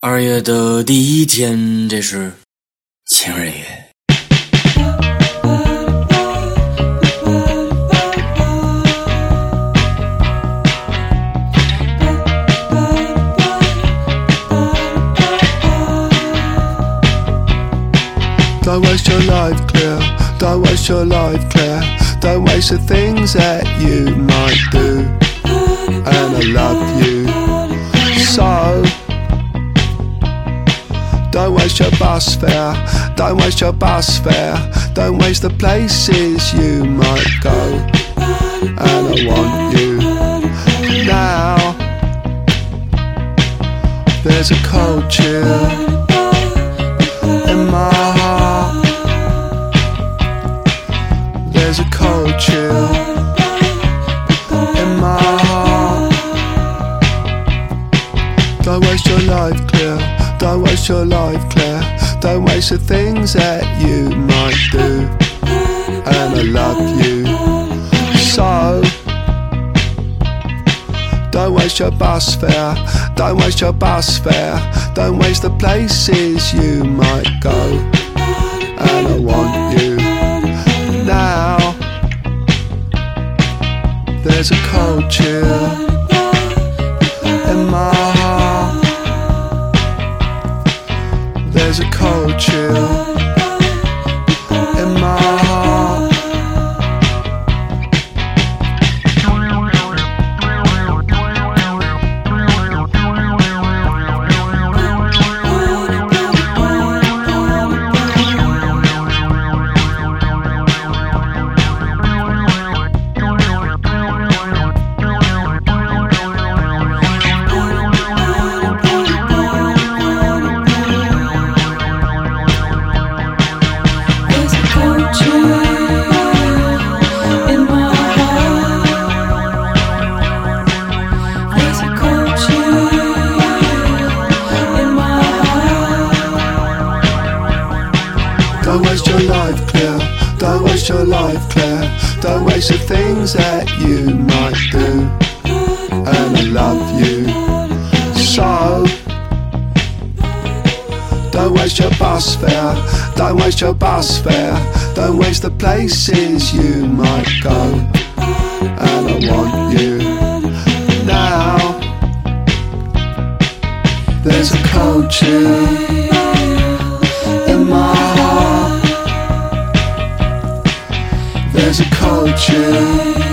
二月的第一天，这是情人节。Don't waste your life, Claire. Don't waste your life, Claire. Don't waste the things that you might do. And I love you Bus fare. Don't waste your bus fare. Don't waste the places you might go. And I want you now. There's a cold chill in my heart. There's a cold chill in my heart. Don't waste your life, Claire. Don't waste your life, Claire. Don't waste the things that you might do. And I love you so. Don't waste your bus fare. Don't waste your bus fare. Don't waste the places you might go. And I want you now. There's a chill There's a cold chill Don't waste your life, Claire. Don't waste your life, Claire. Don't waste the things that you might do. And I love you so. Don't waste your bus fare. Don't waste your bus fare. Don't waste the places you might go. And I want you now. There's a cold chill heart.